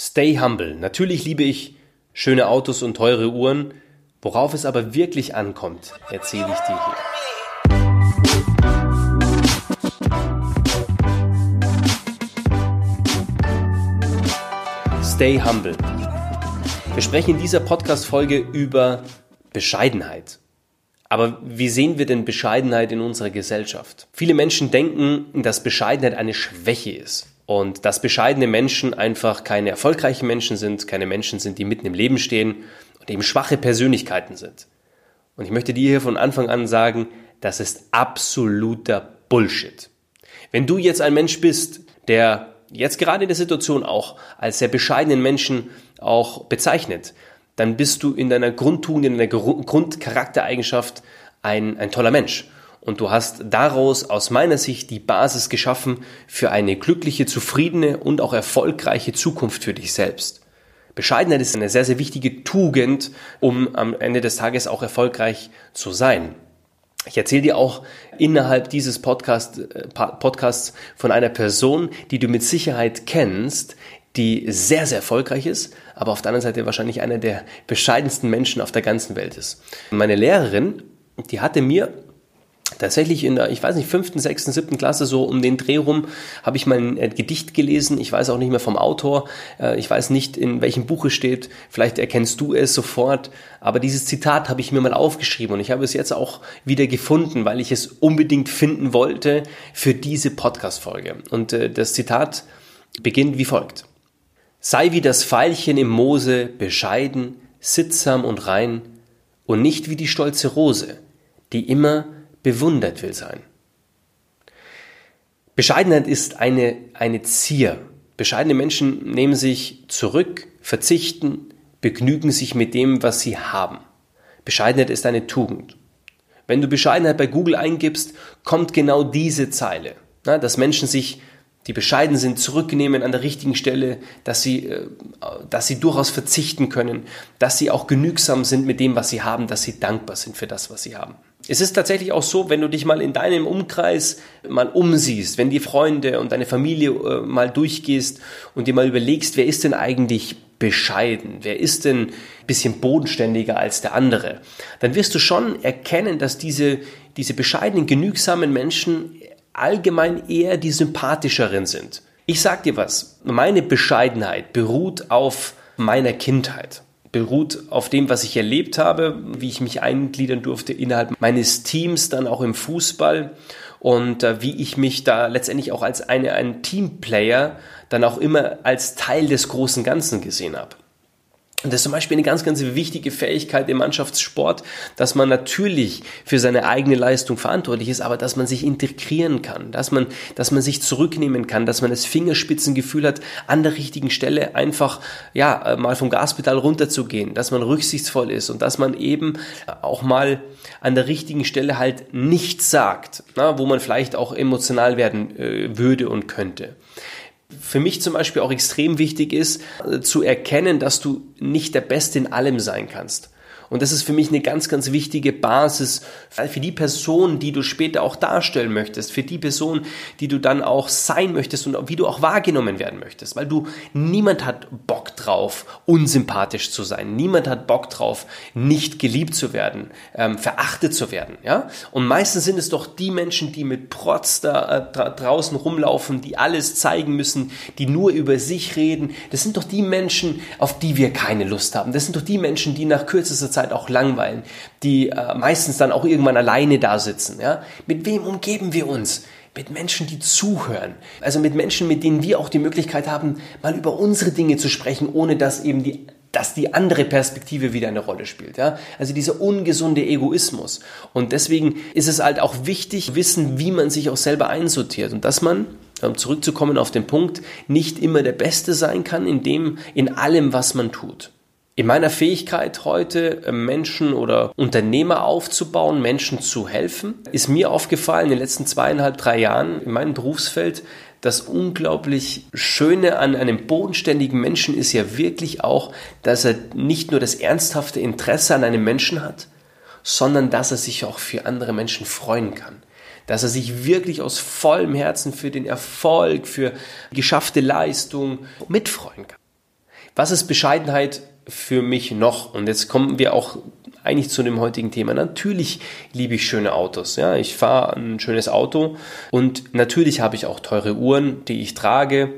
Stay humble. Natürlich liebe ich schöne Autos und teure Uhren. Worauf es aber wirklich ankommt, erzähle ich dir hier. Stay humble. Wir sprechen in dieser Podcast-Folge über Bescheidenheit. Aber wie sehen wir denn Bescheidenheit in unserer Gesellschaft? Viele Menschen denken, dass Bescheidenheit eine Schwäche ist und dass bescheidene Menschen einfach keine erfolgreichen Menschen sind, keine Menschen sind, die mitten im Leben stehen und eben schwache Persönlichkeiten sind. Und ich möchte dir hier von Anfang an sagen, das ist absoluter Bullshit. Wenn du jetzt ein Mensch bist, der jetzt gerade in der Situation auch als sehr bescheidenen Menschen auch bezeichnet, dann bist du in deiner Grundtugend, in deiner Grundcharaktereigenschaft ein, ein toller Mensch und du hast daraus aus meiner Sicht die Basis geschaffen für eine glückliche, zufriedene und auch erfolgreiche Zukunft für dich selbst. Bescheidenheit ist eine sehr, sehr wichtige Tugend, um am Ende des Tages auch erfolgreich zu sein. Ich erzähle dir auch innerhalb dieses Podcast, äh, Podcasts von einer Person, die du mit Sicherheit kennst, die sehr, sehr erfolgreich ist, aber auf der anderen Seite wahrscheinlich einer der bescheidensten Menschen auf der ganzen Welt ist. Meine Lehrerin, die hatte mir tatsächlich in der, ich weiß nicht, fünften, sechsten, siebten Klasse so um den Dreh rum habe ich mal ein äh, Gedicht gelesen. Ich weiß auch nicht mehr vom Autor. Äh, ich weiß nicht, in welchem Buch es steht. Vielleicht erkennst du es sofort. Aber dieses Zitat habe ich mir mal aufgeschrieben und ich habe es jetzt auch wieder gefunden, weil ich es unbedingt finden wollte für diese Podcast-Folge. Und äh, das Zitat beginnt wie folgt. Sei wie das Veilchen im Moose, bescheiden, sittsam und rein und nicht wie die stolze Rose, die immer bewundert will sein. Bescheidenheit ist eine, eine Zier. Bescheidene Menschen nehmen sich zurück, verzichten, begnügen sich mit dem, was sie haben. Bescheidenheit ist eine Tugend. Wenn du Bescheidenheit bei Google eingibst, kommt genau diese Zeile, dass Menschen sich die bescheiden sind, zurücknehmen an der richtigen Stelle, dass sie, äh, dass sie durchaus verzichten können, dass sie auch genügsam sind mit dem, was sie haben, dass sie dankbar sind für das, was sie haben. Es ist tatsächlich auch so, wenn du dich mal in deinem Umkreis mal umsiehst, wenn die Freunde und deine Familie äh, mal durchgehst und dir mal überlegst, wer ist denn eigentlich bescheiden, wer ist denn ein bisschen bodenständiger als der andere, dann wirst du schon erkennen, dass diese, diese bescheidenen, genügsamen Menschen allgemein eher die sympathischeren sind. Ich sag dir was, meine Bescheidenheit beruht auf meiner Kindheit beruht auf dem, was ich erlebt habe, wie ich mich eingliedern durfte innerhalb meines Teams, dann auch im Fußball und äh, wie ich mich da letztendlich auch als eine, ein Teamplayer dann auch immer als Teil des großen Ganzen gesehen habe. Und das ist zum Beispiel eine ganz, ganz wichtige Fähigkeit im Mannschaftssport, dass man natürlich für seine eigene Leistung verantwortlich ist, aber dass man sich integrieren kann, dass man, dass man sich zurücknehmen kann, dass man das Fingerspitzengefühl hat, an der richtigen Stelle einfach, ja, mal vom Gaspedal runterzugehen, dass man rücksichtsvoll ist und dass man eben auch mal an der richtigen Stelle halt nichts sagt, na, wo man vielleicht auch emotional werden äh, würde und könnte für mich zum Beispiel auch extrem wichtig ist, äh, zu erkennen, dass du nicht der Beste in allem sein kannst. Und das ist für mich eine ganz, ganz wichtige Basis für die Person, die du später auch darstellen möchtest, für die Person, die du dann auch sein möchtest und wie du auch wahrgenommen werden möchtest. Weil du, niemand hat Bock drauf, unsympathisch zu sein. Niemand hat Bock drauf, nicht geliebt zu werden, ähm, verachtet zu werden. Ja? Und meistens sind es doch die Menschen, die mit Protz da äh, draußen rumlaufen, die alles zeigen müssen, die nur über sich reden. Das sind doch die Menschen, auf die wir keine Lust haben. Das sind doch die Menschen, die nach kürzester Zeit Zeit auch langweilen, die äh, meistens dann auch irgendwann alleine da sitzen. Ja? Mit wem umgeben wir uns? Mit Menschen, die zuhören. Also mit Menschen, mit denen wir auch die Möglichkeit haben, mal über unsere Dinge zu sprechen, ohne dass eben die dass die andere Perspektive wieder eine Rolle spielt. Ja? Also dieser ungesunde Egoismus. Und deswegen ist es halt auch wichtig, wissen, wie man sich auch selber einsortiert und dass man, um zurückzukommen auf den Punkt, nicht immer der Beste sein kann in dem, in allem, was man tut. In meiner Fähigkeit heute äh, Menschen oder Unternehmer aufzubauen, Menschen zu helfen, ist mir aufgefallen in den letzten zweieinhalb, drei Jahren in meinem Berufsfeld, das unglaublich Schöne an einem bodenständigen Menschen ist ja wirklich auch, dass er nicht nur das ernsthafte Interesse an einem Menschen hat, sondern dass er sich auch für andere Menschen freuen kann. Dass er sich wirklich aus vollem Herzen für den Erfolg, für geschaffte Leistung mitfreuen kann. Was ist Bescheidenheit für mich noch? Und jetzt kommen wir auch eigentlich zu dem heutigen Thema. Natürlich liebe ich schöne Autos. Ja, ich fahre ein schönes Auto und natürlich habe ich auch teure Uhren, die ich trage,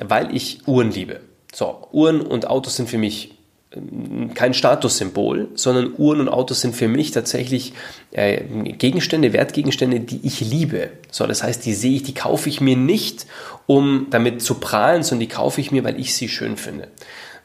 weil ich Uhren liebe. So, Uhren und Autos sind für mich ähm, kein Statussymbol, sondern Uhren und Autos sind für mich tatsächlich äh, Gegenstände, Wertgegenstände, die ich liebe. So, das heißt, die sehe ich, die kaufe ich mir nicht, um damit zu prahlen, sondern die kaufe ich mir, weil ich sie schön finde.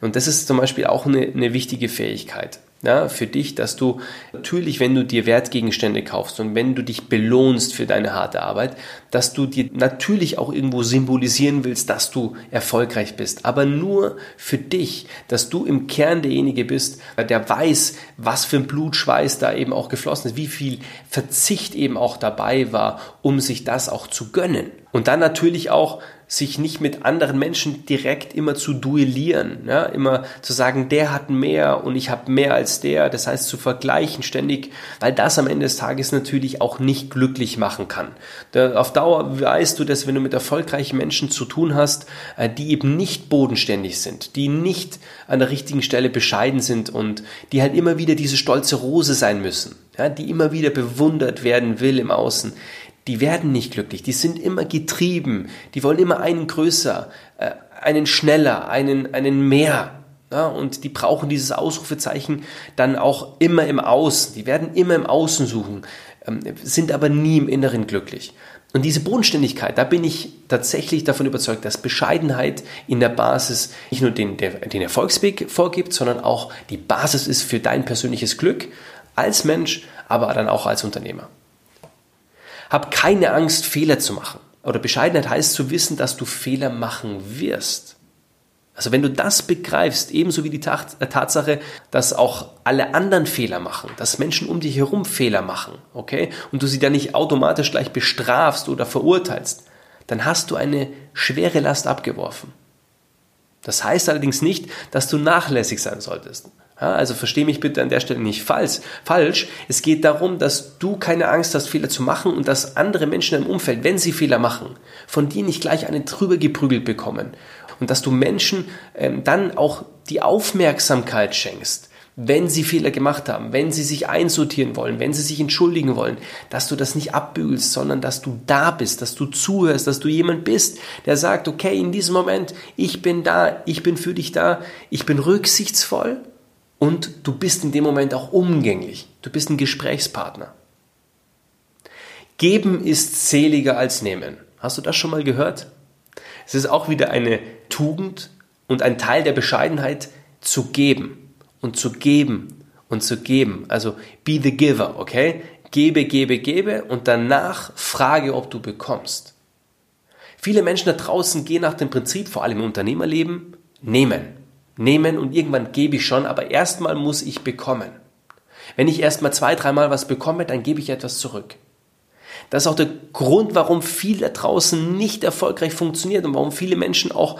Und das ist zum Beispiel auch eine, eine wichtige Fähigkeit ja, für dich, dass du natürlich, wenn du dir Wertgegenstände kaufst und wenn du dich belohnst für deine harte Arbeit, dass du dir natürlich auch irgendwo symbolisieren willst, dass du erfolgreich bist, aber nur für dich, dass du im Kern derjenige bist, der weiß, was für ein Blutschweiß da eben auch geflossen ist, wie viel Verzicht eben auch dabei war, um sich das auch zu gönnen. Und dann natürlich auch sich nicht mit anderen Menschen direkt immer zu duellieren, ja, immer zu sagen, der hat mehr und ich habe mehr als der, das heißt zu vergleichen ständig, weil das am Ende des Tages natürlich auch nicht glücklich machen kann. Auf Dauer weißt du, dass wenn du mit erfolgreichen Menschen zu tun hast, äh, die eben nicht bodenständig sind, die nicht an der richtigen Stelle bescheiden sind und die halt immer wieder diese stolze Rose sein müssen, ja, die immer wieder bewundert werden will im Außen, die werden nicht glücklich, die sind immer getrieben, die wollen immer einen größer, äh, einen schneller, einen, einen mehr. Ja, und die brauchen dieses Ausrufezeichen dann auch immer im Außen. Die werden immer im Außen suchen, ähm, sind aber nie im Inneren glücklich. Und diese Bodenständigkeit, da bin ich tatsächlich davon überzeugt, dass Bescheidenheit in der Basis nicht nur den, der, den Erfolgsweg vorgibt, sondern auch die Basis ist für dein persönliches Glück als Mensch, aber dann auch als Unternehmer. Hab keine Angst, Fehler zu machen. Oder Bescheidenheit heißt zu wissen, dass du Fehler machen wirst. Also wenn du das begreifst, ebenso wie die äh, Tatsache, dass auch alle anderen Fehler machen, dass Menschen um dich herum Fehler machen, okay, und du sie dann nicht automatisch gleich bestrafst oder verurteilst, dann hast du eine schwere Last abgeworfen. Das heißt allerdings nicht, dass du nachlässig sein solltest. Ja, also verstehe mich bitte an der Stelle nicht falsch. Falsch. Es geht darum, dass du keine Angst hast, Fehler zu machen und dass andere Menschen im Umfeld, wenn sie Fehler machen, von dir nicht gleich eine drüber geprügelt bekommen. Und dass du Menschen ähm, dann auch die Aufmerksamkeit schenkst, wenn sie Fehler gemacht haben, wenn sie sich einsortieren wollen, wenn sie sich entschuldigen wollen, dass du das nicht abbügelst, sondern dass du da bist, dass du zuhörst, dass du jemand bist, der sagt, okay, in diesem Moment, ich bin da, ich bin für dich da, ich bin rücksichtsvoll und du bist in dem Moment auch umgänglich. Du bist ein Gesprächspartner. Geben ist seliger als nehmen. Hast du das schon mal gehört? Es ist auch wieder eine Tugend und ein Teil der Bescheidenheit zu geben und zu geben und zu geben. Also be the giver, okay? Gebe, gebe, gebe und danach frage, ob du bekommst. Viele Menschen da draußen gehen nach dem Prinzip, vor allem im Unternehmerleben, nehmen nehmen und irgendwann gebe ich schon, aber erstmal muss ich bekommen. Wenn ich erstmal zwei, dreimal was bekomme, dann gebe ich etwas zurück. Das ist auch der Grund, warum viel da draußen nicht erfolgreich funktioniert und warum viele Menschen auch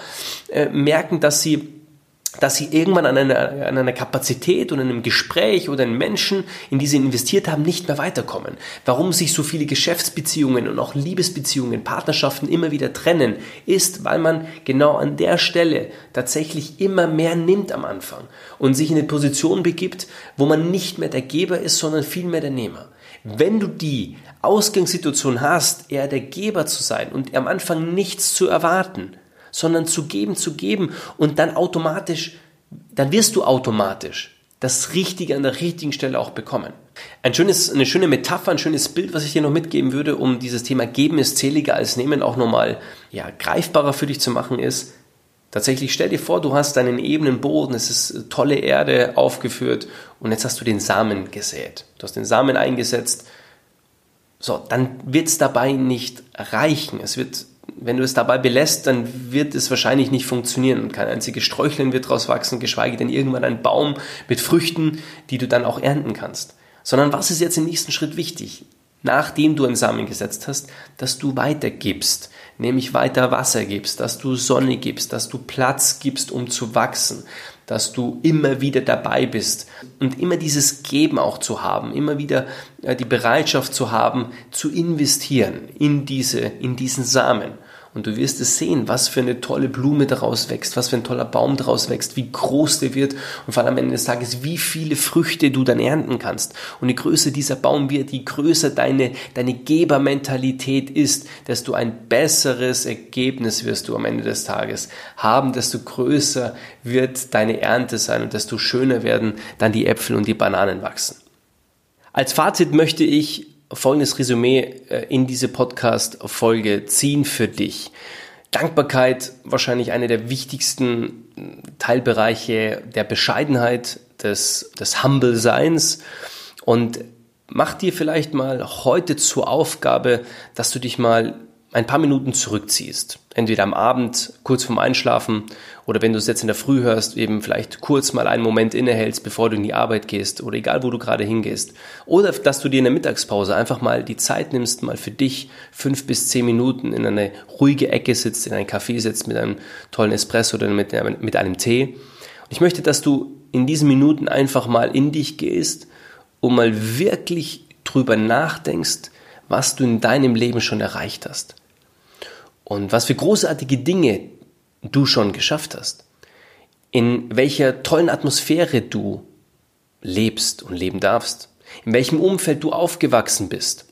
äh, merken, dass sie dass sie irgendwann an einer, an einer Kapazität und einem Gespräch oder in Menschen, in die sie investiert haben, nicht mehr weiterkommen. Warum sich so viele Geschäftsbeziehungen und auch Liebesbeziehungen, Partnerschaften immer wieder trennen, ist, weil man genau an der Stelle tatsächlich immer mehr nimmt am Anfang und sich in eine Position begibt, wo man nicht mehr der Geber ist, sondern vielmehr der Nehmer. Wenn du die Ausgangssituation hast, eher der Geber zu sein und am Anfang nichts zu erwarten, sondern zu geben, zu geben und dann automatisch, dann wirst du automatisch das Richtige an der richtigen Stelle auch bekommen. Ein schönes, eine schöne Metapher, ein schönes Bild, was ich dir noch mitgeben würde, um dieses Thema Geben ist zähliger als Nehmen auch nochmal ja, greifbarer für dich zu machen, ist, tatsächlich stell dir vor, du hast einen ebenen Boden, es ist tolle Erde aufgeführt und jetzt hast du den Samen gesät. Du hast den Samen eingesetzt, so, dann wird es dabei nicht reichen. Es wird wenn du es dabei belässt, dann wird es wahrscheinlich nicht funktionieren und kein einziges Sträuchlein wird daraus wachsen, geschweige denn irgendwann ein Baum mit Früchten, die du dann auch ernten kannst. Sondern was ist jetzt im nächsten Schritt wichtig? Nachdem du einen Samen gesetzt hast, dass du weitergibst, nämlich weiter Wasser gibst, dass du Sonne gibst, dass du Platz gibst, um zu wachsen, dass du immer wieder dabei bist und immer dieses Geben auch zu haben, immer wieder äh, die Bereitschaft zu haben, zu investieren in diese, in diesen Samen. Und du wirst es sehen, was für eine tolle Blume daraus wächst, was für ein toller Baum daraus wächst, wie groß der wird und vor allem am Ende des Tages, wie viele Früchte du dann ernten kannst. Und je größer dieser Baum wird, je größer deine, deine Gebermentalität ist, desto ein besseres Ergebnis wirst du am Ende des Tages haben, desto größer wird deine Ernte sein und desto schöner werden dann die Äpfel und die Bananen wachsen. Als Fazit möchte ich folgendes Resümee äh, in diese Podcast-Folge ziehen für dich. Dankbarkeit wahrscheinlich einer der wichtigsten Teilbereiche der Bescheidenheit, des, des Humble-Seins. Und mach dir vielleicht mal heute zur Aufgabe, dass du dich mal ein paar Minuten zurückziehst. Entweder am Abend, kurz vorm Einschlafen oder wenn du es jetzt in der Früh hörst, eben vielleicht kurz mal einen Moment innehältst, bevor du in die Arbeit gehst oder egal, wo du gerade hingehst. Oder dass du dir in der Mittagspause einfach mal die Zeit nimmst, mal für dich fünf bis zehn Minuten in eine ruhige Ecke sitzt, in einen Café sitzt mit einem tollen Espresso oder mit, mit einem Tee. Und ich möchte, dass du in diesen Minuten einfach mal in dich gehst und mal wirklich drüber nachdenkst, was du in deinem Leben schon erreicht hast und was für großartige Dinge du schon geschafft hast, in welcher tollen Atmosphäre du lebst und leben darfst, in welchem Umfeld du aufgewachsen bist,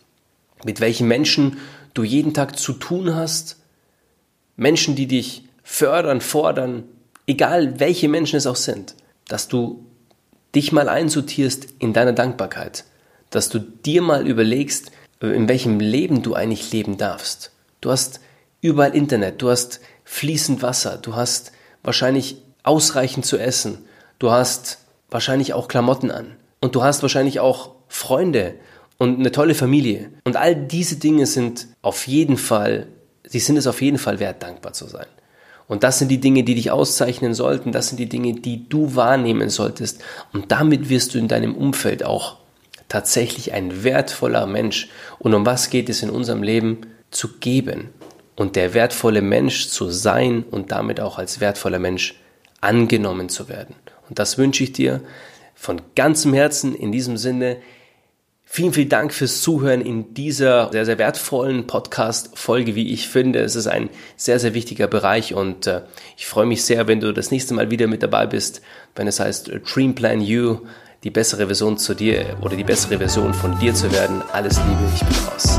mit welchen Menschen du jeden Tag zu tun hast, Menschen, die dich fördern, fordern, egal welche Menschen es auch sind, dass du dich mal einsortierst in deiner Dankbarkeit, dass du dir mal überlegst, in welchem Leben du eigentlich leben darfst. Du hast überall Internet, du hast fließend Wasser, du hast wahrscheinlich ausreichend zu essen, du hast wahrscheinlich auch Klamotten an und du hast wahrscheinlich auch Freunde und eine tolle Familie. Und all diese Dinge sind auf jeden Fall, sie sind es auf jeden Fall wert, dankbar zu sein. Und das sind die Dinge, die dich auszeichnen sollten, das sind die Dinge, die du wahrnehmen solltest. Und damit wirst du in deinem Umfeld auch tatsächlich ein wertvoller Mensch. Und um was geht es in unserem Leben? Zu geben und der wertvolle Mensch zu sein und damit auch als wertvoller Mensch angenommen zu werden. Und das wünsche ich dir von ganzem Herzen in diesem Sinne. Vielen, vielen Dank fürs Zuhören in dieser sehr, sehr wertvollen Podcast-Folge, wie ich finde. Es ist ein sehr, sehr wichtiger Bereich und äh, ich freue mich sehr, wenn du das nächste Mal wieder mit dabei bist, wenn es heißt äh, Dream Plan You, die bessere Version zu dir oder die bessere Version von dir zu werden. Alles Liebe, ich bin raus.